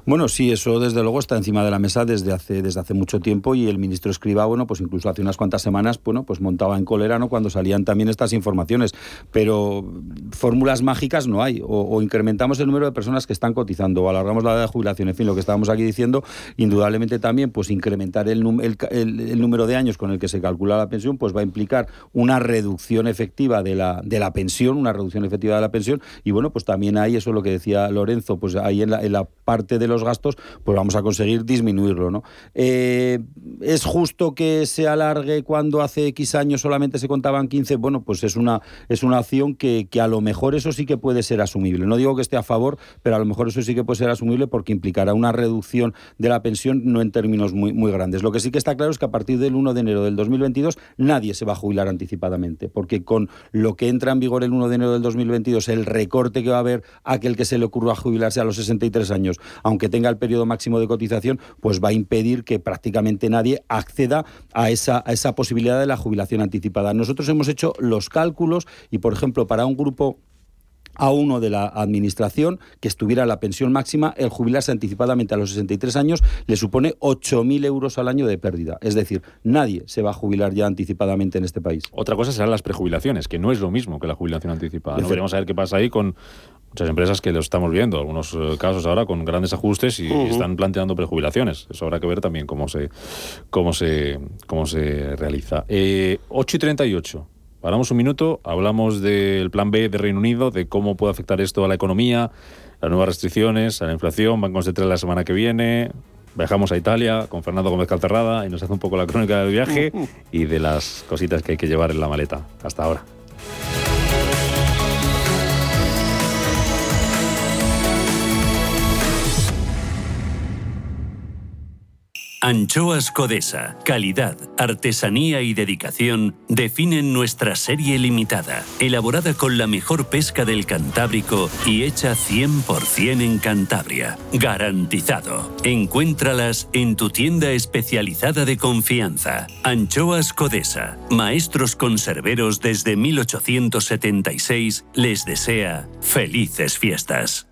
Bueno, sí, eso desde luego está encima de la mesa desde hace, desde hace mucho tiempo y el ministro Escriba, bueno, pues incluso hace unas cuantas semanas, bueno, pues montaba en cólera ¿no? cuando salían también estas informaciones. Pero fórmulas mágicas no hay. O, incrementamos el número de personas que están cotizando o alargamos la edad de jubilación. En fin, lo que estábamos aquí diciendo, indudablemente también, pues incrementar el, el número de años con el que se calcula la pensión, pues va a implicar una reducción efectiva de la, de la pensión, una reducción efectiva de la pensión. Y bueno, pues también hay eso lo que decía Lorenzo, pues ahí en la, en la parte de los gastos, pues vamos a conseguir disminuirlo. ¿no? Eh, ¿Es justo que se alargue cuando hace X años solamente se contaban 15? Bueno, pues es una, es una acción que, que a lo mejor eso sí que puede ser asumible. No digo que esté a favor, pero a lo mejor eso sí que puede ser asumible porque implicará una reducción de la pensión no en términos muy, muy grandes. Lo que sí que está claro es que a partir del 1 de enero del 2022 nadie se va a jubilar anticipadamente, porque con lo que entra en vigor el 1 de enero del 2022, el recorte que va a haber aquel que se le ocurra jubilarse a los 63 años, aunque tenga el periodo máximo de cotización, pues va a impedir que prácticamente nadie acceda a esa, a esa posibilidad de la jubilación anticipada. Nosotros hemos hecho los cálculos y, por ejemplo, para un grupo a uno de la administración que estuviera la pensión máxima, el jubilarse anticipadamente a los 63 años le supone 8.000 euros al año de pérdida. Es decir, nadie se va a jubilar ya anticipadamente en este país. Otra cosa serán las prejubilaciones, que no es lo mismo que la jubilación anticipada. ¿no? Veremos a ver qué pasa ahí con muchas empresas que lo estamos viendo, algunos eh, casos ahora con grandes ajustes y, están planteando prejubilaciones. Eso habrá que ver también cómo se, cómo se, cómo se realiza. Eh, 8 y 38. Paramos un minuto, hablamos del plan B de Reino Unido, de cómo puede afectar esto a la economía, las nuevas restricciones, a la inflación, Banco Central la semana que viene, Viajamos a Italia con Fernando Gómez Calcerrada y nos hace un poco la crónica del viaje (laughs) y de las cositas que hay que llevar en la maleta. Hasta ahora. Anchoas Codesa, calidad, artesanía y dedicación definen nuestra serie limitada, elaborada con la mejor pesca del Cantábrico y hecha 100% en Cantabria. Garantizado. Encuéntralas en tu tienda especializada de confianza. Anchoas Codesa, maestros conserveros desde 1876, les desea felices fiestas.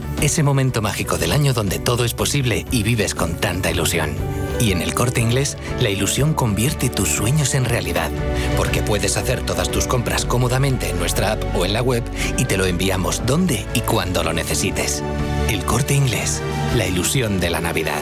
ese momento mágico del año donde todo es posible y vives con tanta ilusión. Y en el corte inglés, la ilusión convierte tus sueños en realidad, porque puedes hacer todas tus compras cómodamente en nuestra app o en la web y te lo enviamos donde y cuando lo necesites. El corte inglés, la ilusión de la Navidad.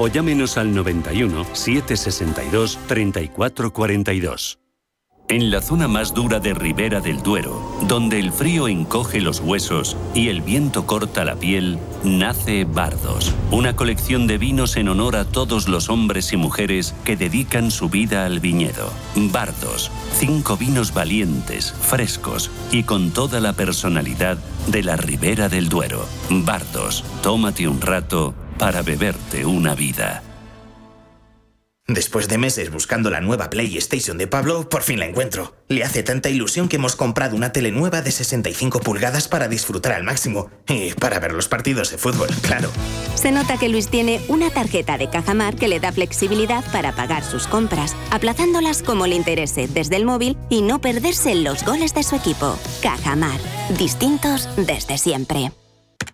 o llámenos al 91 762 3442. En la zona más dura de Ribera del Duero, donde el frío encoge los huesos y el viento corta la piel, nace Bardos, una colección de vinos en honor a todos los hombres y mujeres que dedican su vida al viñedo. Bardos, cinco vinos valientes, frescos y con toda la personalidad de la Ribera del Duero. Bardos, tómate un rato para beberte una vida. Después de meses buscando la nueva PlayStation de Pablo, por fin la encuentro. Le hace tanta ilusión que hemos comprado una tele nueva de 65 pulgadas para disfrutar al máximo. Y para ver los partidos de fútbol, (laughs) claro. Se nota que Luis tiene una tarjeta de Cajamar que le da flexibilidad para pagar sus compras, aplazándolas como le interese desde el móvil y no perderse los goles de su equipo. Cajamar. Distintos desde siempre.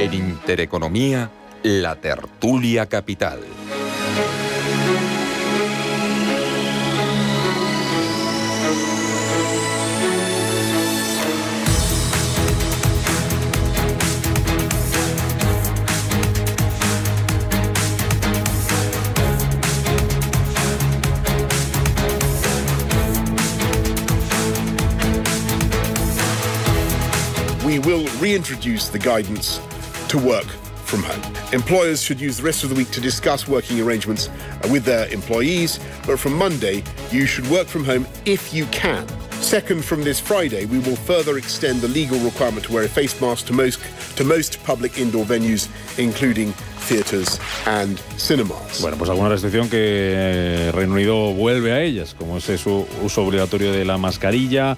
En Intereconomía, la tertulia capital. we will reintroduce the guidance to work from home. Employers should use the rest of the week to discuss working arrangements with their employees, but from Monday, you should work from home if you can. Second, from this Friday, we will further extend the legal requirement to wear a face mask to most, to most public indoor venues, including theaters and cinemas. Bueno, pues alguna restricción que Reino Unido vuelve a ellas, como es su uso obligatorio de la mascarilla,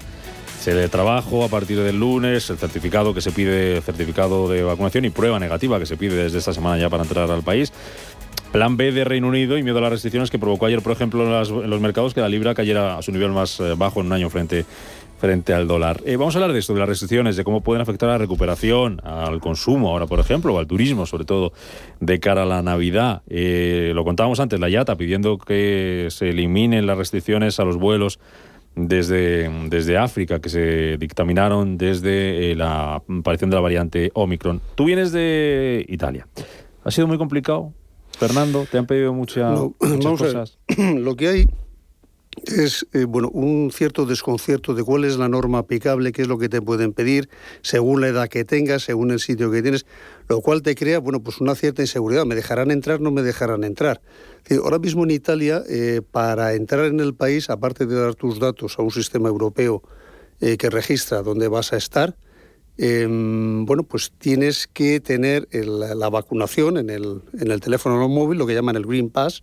de trabajo a partir del lunes, el certificado que se pide, certificado de vacunación y prueba negativa que se pide desde esta semana ya para entrar al país. Plan B de Reino Unido y miedo a las restricciones que provocó ayer, por ejemplo, en, los mercados que la libra cayera a su nivel más eh, bajo en un año frente, frente al dólar. Eh, vamos a hablar de esto, de las restricciones, de cómo pueden afectar a la recuperación, al consumo ahora, por ejemplo, o al turismo, sobre todo de cara a la Navidad. Eh, lo contábamos antes, la IATA pidiendo que se eliminen las restricciones a los vuelos desde, desde África, que se dictaminaron desde eh, la aparición de la variante Omicron. Tú vienes de Italia. ¿Ha sido muy complicado? Fernando, ¿te han pedido muchas cosas? (clears throat) Lo que hay es eh, bueno un cierto desconcierto de cuál es la norma aplicable, qué es lo que te pueden pedir, según la edad que tengas, según el sitio que tienes, lo cual te crea bueno pues una cierta inseguridad. ¿Me dejarán entrar? ¿No me dejarán entrar? ahora mismo en Italia, eh, para entrar en el país, aparte de dar tus datos a un sistema europeo eh, que registra dónde vas a estar, em, bueno, pues tienes que tener la vacunación en el, en el teléfono móvil, lo que llaman el Green Pass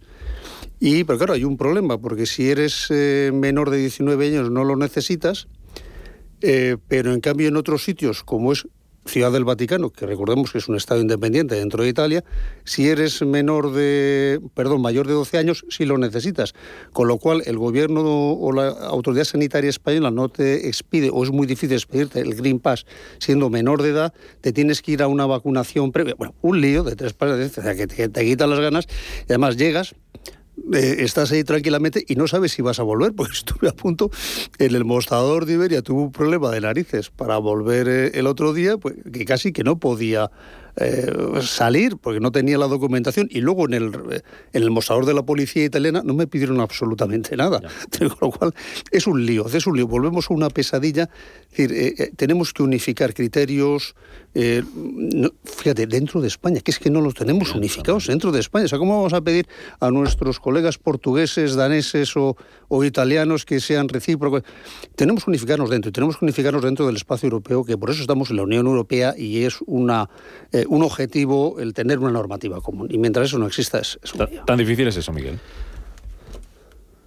y, pero claro, hay un problema, porque si eres eh, menor de 19 años no lo necesitas, eh, pero en cambio en otros sitios, como es Ciudad del Vaticano, que recordemos que es un Estado independiente dentro de Italia, si eres menor de, perdón, mayor de 12 años, sí lo necesitas. Con lo cual, el gobierno o la autoridad sanitaria española no te expide, o es muy difícil expedirte el Green Pass siendo menor de edad, te tienes que ir a una vacunación previa. Bueno, un lío de tres pares, o sea, que te, te quitan las ganas, y además llegas eh, estás ahí tranquilamente y no sabes si vas a volver, (laughs) porque estuve a punto. En el mostrador de Iberia, tuve un problema de narices para volver eh, el otro día, pues que casi que no podía eh, salir porque no tenía la documentación y luego en el, en el mostrador de la policía italiana no me pidieron absolutamente nada. Con (laughs) lo cual es un lío, es un lío. Volvemos a una pesadilla. decir, tenemos que unificar criterios, eh, fíjate, dentro de España, que es que no los tenemos unificados dentro de España. O sea, ¿cómo vamos a pedir a nuestros colegas portugueses, daneses o, italianos que sean recíprocos? Tenemos que unificarnos dentro y tenemos que unificarnos dentro del espacio europeo, que por eso estamos en la Unión Europea y es una, eh, un objetivo el tener una normativa común. Y mientras eso no exista, es, es ¿Tan difícil es eso, Miguel?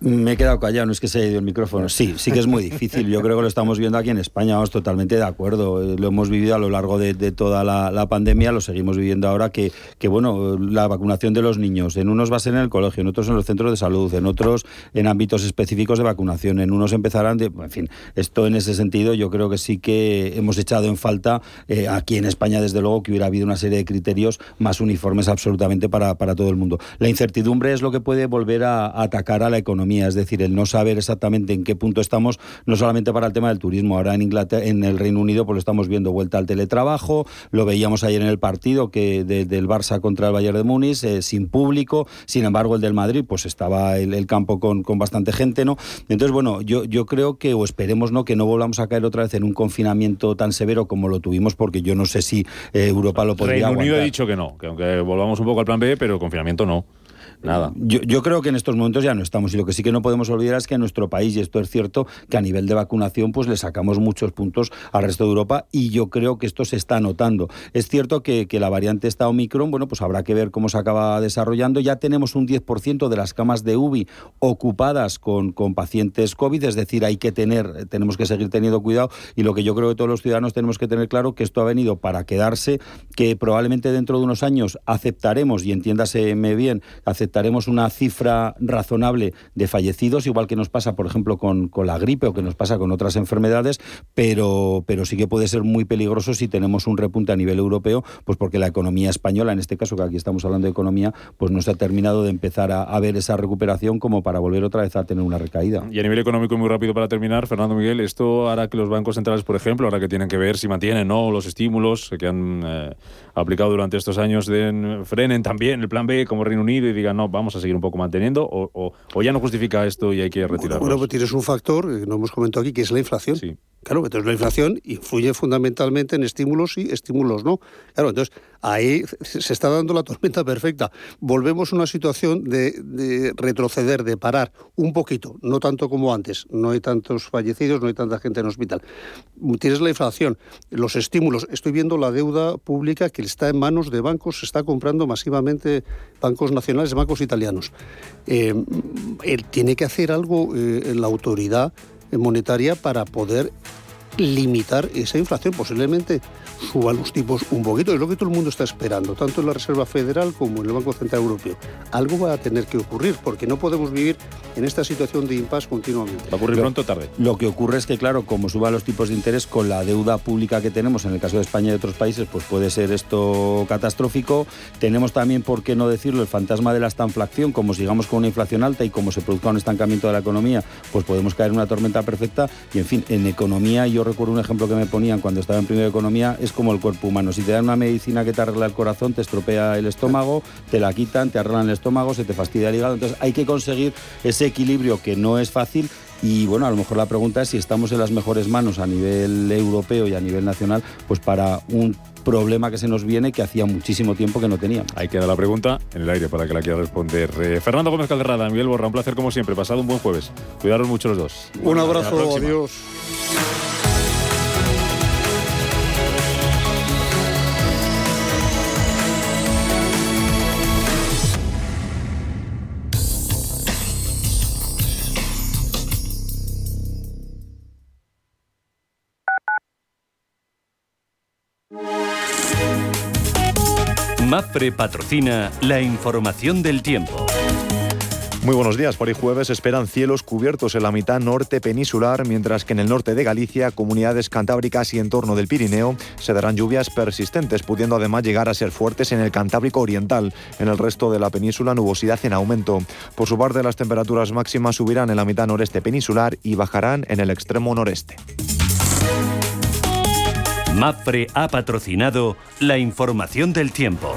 Me he quedado callado, no es que se haya ido el micrófono. Sí, sí que es muy difícil. Yo creo que lo estamos viendo aquí en España, vamos totalmente de acuerdo. Eh, lo hemos vivido a lo largo de, toda la, pandemia, lo seguimos viviendo ahora, que, que, bueno, la vacunación de los niños, en unos va a ser en el colegio, en otros en los centros de salud, en otros en ámbitos específicos de vacunación, en unos empezarán de... En fin, esto en ese sentido yo creo que sí que hemos echado en falta eh, aquí en España, desde luego, que hubiera habido una serie de criterios más uniformes absolutamente para, para todo el mundo. La incertidumbre es lo que puede volver a atacar a la economía es decir, el no saber exactamente en qué punto estamos, no solamente para el tema del turismo, ahora en Inglaterra, en el Reino Unido, pues lo estamos viendo vuelta al teletrabajo, lo veíamos ayer en el partido que del Barça contra el Bayern de Múnich, eh, sin público, sin embargo el del Madrid, pues estaba el, campo con, con, bastante gente, ¿no? Entonces, bueno, yo, yo creo que, o esperemos, ¿no?, que no volvamos a caer otra vez en un confinamiento tan severo como lo tuvimos, porque yo no sé si eh, Europa lo podría Reino Unido ha dicho que no, que aunque volvamos un poco al plan B, pero confinamiento no. Nada. Yo, creo que en estos momentos ya no estamos. Y lo que sí que no podemos olvidar es que en nuestro país, y esto es cierto, que a nivel de vacunación, pues le sacamos muchos puntos al resto de Europa y yo creo que esto se está notando. Es cierto que, la variante esta Omicron, bueno, pues habrá que ver cómo se acaba desarrollando. Ya tenemos un 10% de las camas de UBI ocupadas con, con pacientes COVID, es decir, hay que tener, tenemos que seguir teniendo cuidado. Y lo que yo creo que todos los ciudadanos tenemos que tener claro que esto ha venido para quedarse, que probablemente dentro de unos años aceptaremos, y entiéndaseme bien, aceptaremos aceptaremos una cifra razonable de fallecidos, igual que nos pasa, por ejemplo, con, con, la gripe o que nos pasa con otras enfermedades, pero, pero sí que puede ser muy peligroso si tenemos un repunte a nivel europeo, pues porque la economía española, en este caso que aquí estamos hablando de economía, pues no se ha terminado de empezar a, ver esa recuperación como para volver otra vez a tener una recaída. Y a nivel económico, muy rápido para terminar, Fernando Miguel, esto hará que los bancos centrales, por ejemplo, ahora que tienen que ver si mantienen no los estímulos que han eh, aplicado durante estos años, den, frenen también el plan B como Reino Unido y digan, vamos a seguir un poco manteniendo o, ya no justifica esto y hay que retirarlo? Bueno, pues tienes un factor que no hemos comentado aquí, que es la inflación. Sí. Claro, entonces la inflación influye fundamentalmente en estímulos y estímulos no. Claro, entonces ahí se está dando la tormenta perfecta. Volvemos a una situación de, retroceder, de parar un poquito, no tanto como antes. No hay tantos fallecidos, no hay tanta gente en hospital. Tienes la inflación, los estímulos. Estoy viendo la deuda pública que está en manos de bancos, se está comprando masivamente bancos nacionales, bancos italianos. Eh, tiene que hacer algo eh, la autoridad monetaria para poder limitar esa inflación. Posiblemente suban los tipos un poquito, es lo que todo el mundo está esperando, tanto en la Reserva Federal como en el Banco Central Europeo. Algo va a tener que ocurrir, porque no podemos vivir en esta situación de impasse continuamente. Va a ocurrir pronto o tarde. Lo que ocurre es que, claro, como suban los tipos de interés con la deuda pública que tenemos, en el caso de España y otros países, pues puede ser esto catastrófico. Tenemos también, por qué no decirlo, el fantasma de la estanflación, como sigamos con una inflación alta y como se produzca un estancamiento de la economía, pues podemos caer en una tormenta perfecta. Y en fin, en economía, yo recuerdo un ejemplo que me ponían cuando estaba en primera economía, es como el cuerpo humano. Si te dan una medicina que te arregla el corazón, te estropea el estómago, te la quitan, te arreglan el estómago, se te fastidia el hígado. Entonces hay que conseguir ese equilibrio que no es fácil y bueno, a lo mejor la pregunta es si estamos en las mejores manos a nivel europeo y a nivel nacional, pues para un problema que se nos viene que hacía muchísimo tiempo que no teníamos. Ahí queda la pregunta en el aire para que la quiera responder. Eh, Fernando Gómez Calderrada, Miguel Borra, un placer como siempre. Pasado un buen jueves. Cuidaros mucho los dos. Un abrazo, adiós. MAPFRE patrocina la información del tiempo. Muy buenos días. Por hoy jueves esperan cielos cubiertos en la mitad norte peninsular, mientras que en el norte de Galicia, comunidades cantábricas y en torno del Pirineo se darán lluvias persistentes, pudiendo además llegar a ser fuertes en el Cantábrico Oriental. En el resto de la península, nubosidad en aumento. Por su parte, las temperaturas máximas subirán en la mitad noreste peninsular y bajarán en el extremo noreste. MAPFRE ha patrocinado la información del tiempo.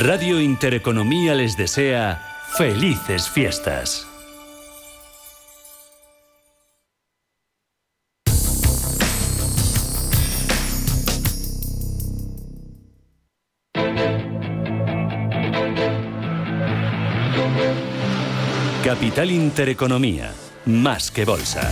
Radio Intereconomía les desea felices fiestas. Capital Intereconomía, más que bolsa.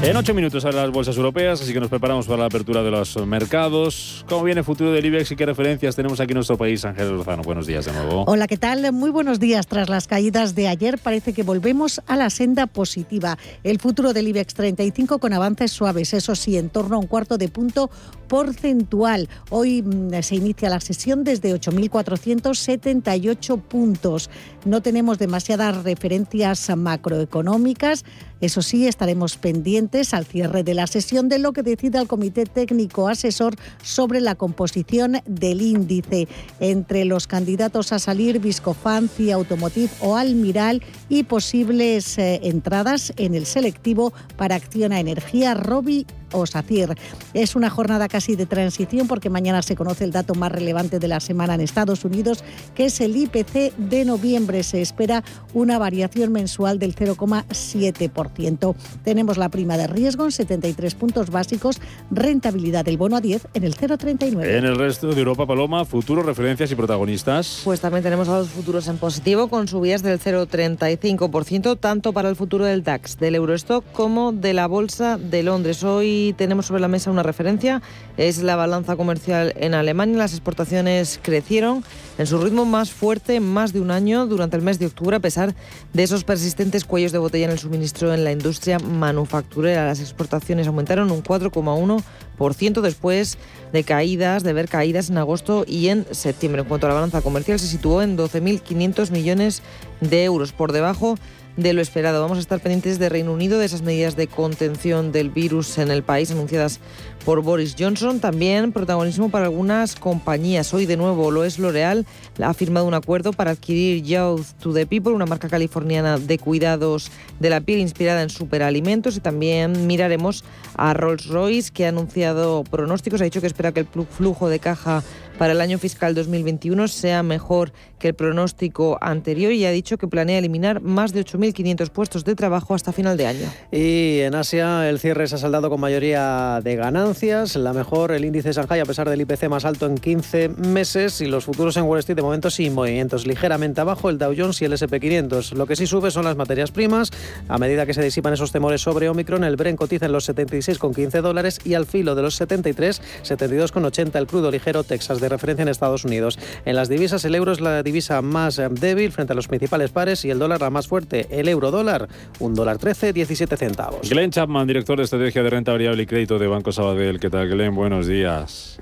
En ocho minutos a las bolsas europeas, así que nos preparamos para la apertura de los mercados. ¿Cómo viene el futuro del IBEX y qué referencias tenemos aquí en nuestro país? Ángel Lozano, buenos días de nuevo. Hola, ¿qué tal? Muy buenos días. Tras las caídas de ayer, parece que volvemos a la senda positiva. El futuro del IBEX 35 con avances suaves, eso sí, en torno a un cuarto de punto porcentual. Hoy mm, se inicia la sesión desde 8.478 puntos. No tenemos demasiadas referencias macroeconómicas. Eso sí, estaremos pendientes al cierre de la sesión de lo que decida el Comité Técnico Asesor sobre la composición del índice. Entre los candidatos a salir, Viscofancy, Automotive o Almiral y posibles eh, entradas en el selectivo para Acciona Energía, Robi o SACIR. Es una jornada casi de transición porque mañana se conoce el dato más relevante de la semana en Estados Unidos, que es el IPC de noviembre. Se espera una variación mensual del 0,7%. Tenemos la prima de riesgo en 73 puntos básicos, rentabilidad del bono a 10 en el 0,39. En el resto de Europa, Paloma, futuros, referencias y protagonistas. Pues también tenemos a los futuros en positivo con subidas del 0,35%, tanto para el futuro del DAX, del Eurostock como de la Bolsa de Londres. Hoy Tenemos sobre la mesa una referencia, es la balanza comercial en Alemania. Las exportaciones crecieron en su ritmo más fuerte en más de un año durante el mes de octubre, a pesar de esos persistentes cuellos de botella en el suministro en la industria manufacturera. Las exportaciones aumentaron un 4,1% después de caídas, de ver caídas en agosto y en septiembre. En cuanto a la balanza comercial, se situó en 12.500 millones de euros, por debajo de lo esperado. Vamos a estar pendientes de Reino Unido, de esas medidas de contención del virus en el país anunciadas por Boris Johnson. También protagonismo para algunas compañías. Hoy de nuevo lo es L'Oreal. Ha firmado un acuerdo para adquirir Youth to the People, una marca californiana de cuidados de la piel inspirada en superalimentos. Y también miraremos a Rolls-Royce, que ha anunciado pronósticos. Ha dicho que espera que el flujo de caja para el año fiscal 2021 sea mejor que el pronóstico anterior y ha dicho que planea eliminar más de 8.500 puestos de trabajo hasta final de año. Y en Asia el cierre se ha saldado con mayoría de ganancias. La mejor, el índice de Shanghai, a pesar del IPC más alto en 15 meses y los futuros en Wall Street de momento sin movimientos. Ligeramente abajo el Dow Jones y el SP500. Lo que sí sube son las materias primas. A medida que se disipan esos temores sobre Omicron, el Bren cotiza en los 76,15 dólares y al filo de los 73, 72,80 el crudo ligero Texas de referencia en Estados Unidos. En las divisas, el euro es la divisa más eh, débil frente a los principales pares y el dólar la más fuerte. El euro dólar, un dólar 13, 17 centavos. Glenn Chapman, director de estrategia de renta variable y crédito de Banco Sabadell. ¿Qué tal, Glenn? Buenos días.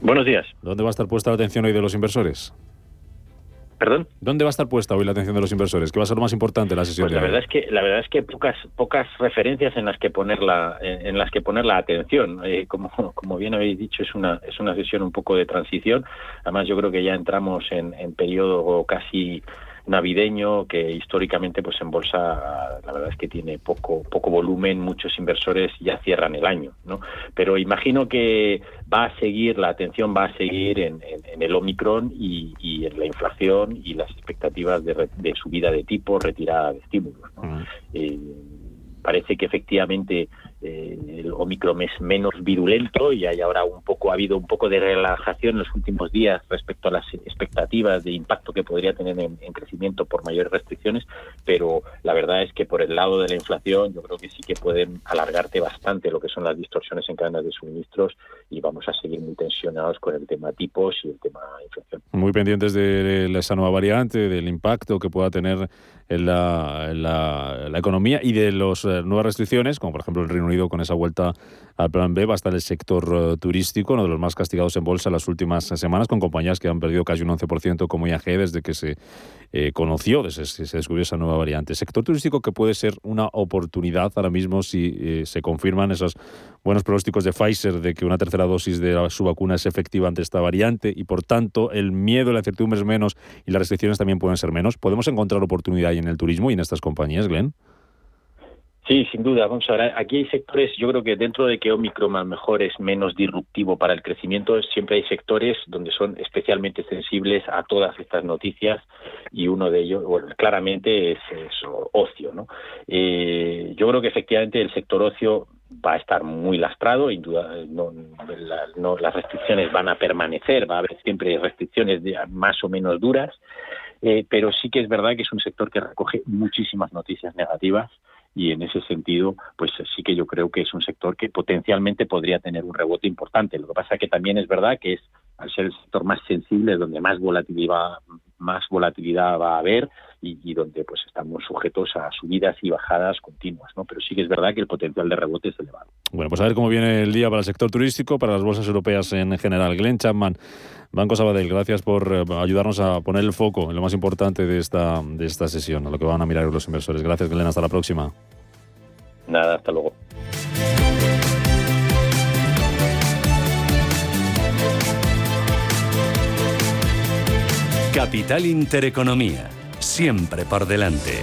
Buenos días. ¿Dónde va a estar puesta la atención hoy de los inversores? ¿Perdón? ¿Dónde va a estar puesta hoy la atención de los inversores? ¿Qué va a ser lo más importante en la sesión pues la verdad es que la verdad es que pocas pocas referencias en las que poner la en, las que poner la atención. Eh, como como bien habéis dicho es una es una sesión un poco de transición. Además yo creo que ya entramos en, en periodo casi navideño que históricamente pues en bolsa la verdad es que tiene poco poco volumen muchos inversores ya cierran el año no pero imagino que va a seguir la atención va a seguir en, el omicron y, en la inflación y las expectativas de, subida de tipo retirada de estímulos eh, parece que efectivamente eh, el Omicron es menos virulento y hay ahora un poco ha habido un poco de relajación en los últimos días respecto a las expectativas de impacto que podría tener en, crecimiento por mayores restricciones, pero la verdad es que por el lado de la inflación yo creo que sí que pueden alargarte bastante lo que son las distorsiones en cadenas de suministros y vamos a seguir muy tensionados con el tema tipos y el tema inflación. Muy pendientes de esa nueva variante, del impacto que pueda tener en la, economía y de las nuevas restricciones, como por ejemplo el Reino Unido con esa vuelta al plan B, va a estar el sector eh, turístico, uno de los más castigados en bolsa las últimas semanas, con compañías que han perdido casi un 11% como IAG desde que se eh, conoció, desde que se descubrió esa nueva variante. Sector turístico que puede ser una oportunidad ahora mismo si se confirman esos buenos pronósticos de Pfizer de que una tercera dosis de su vacuna es efectiva ante esta variante y por tanto el miedo, la incertidumbre es menos y las restricciones también pueden ser menos. ¿Podemos encontrar oportunidad en el turismo y en estas compañías, Glenn? Sí, sin duda. Vamos a ver, aquí hay sectores, yo creo que dentro de que Omicron a lo mejor es menos disruptivo para el crecimiento, siempre hay sectores donde son especialmente sensibles a todas estas noticias y uno de ellos, bueno, claramente es, ocio. ¿no? Eh, yo creo que efectivamente el sector ocio va a estar muy lastrado, no, no, las restricciones van a permanecer, va a haber siempre restricciones más o menos duras, eh, pero sí que es verdad que es un sector que recoge muchísimas noticias negativas y en ese sentido, pues sí que yo creo que es un sector que potencialmente podría tener un rebote importante. Lo que pasa que también es verdad que es al ser el sector más sensible, donde más volatilidad, más volatilidad va a haber y, donde pues estamos sujetos a subidas y bajadas continuas, ¿no? Pero sí que es verdad que el potencial de rebote es elevado. Bueno, pues a ver cómo viene el día para el sector turístico, para las bolsas europeas en general. Glenn Chapman, Banco Sabadell, gracias por eh, ayudarnos a poner el foco en lo más importante de esta, de esta sesión, a lo que van a mirar los inversores. Gracias, Glenn. Hasta la próxima. Nada, hasta luego. Capital Intereconomía, siempre por delante.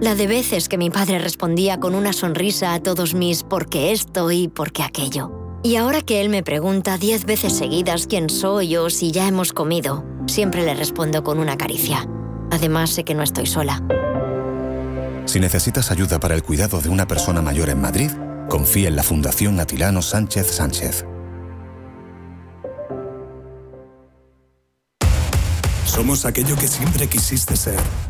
La de veces que mi padre respondía con una sonrisa a todos mis porque esto y porque aquello. Y ahora que él me pregunta diez veces seguidas quién soy o si ya hemos comido, siempre le respondo con una caricia. Además sé que no estoy sola. Si necesitas ayuda para el cuidado de una persona mayor en Madrid, confía en la Fundación Atilano Sánchez Sánchez. Somos aquello que siempre quisiste ser.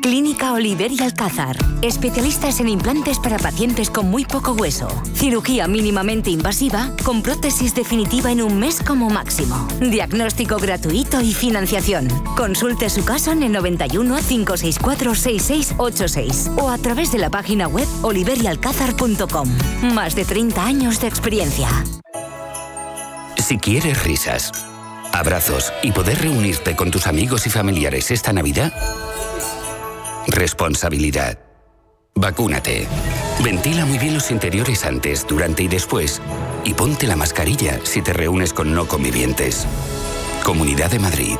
Clínica Oliver y Alcázar. Especialistas en implantes para pacientes con muy poco hueso. Cirugía mínimamente invasiva con prótesis definitiva en un mes como máximo. Diagnóstico gratuito y financiación. Consulte su caso en el 91 564 6686 o a través de la página web oliverialcázar.com. Más de 30 años de experiencia. Si quieres risas, abrazos y poder reunirte con tus amigos y familiares esta Navidad, Responsabilidad. Vacúnate. Ventila muy bien los interiores antes, durante y después. Y ponte la mascarilla si te reúnes con no convivientes. Comunidad de Madrid.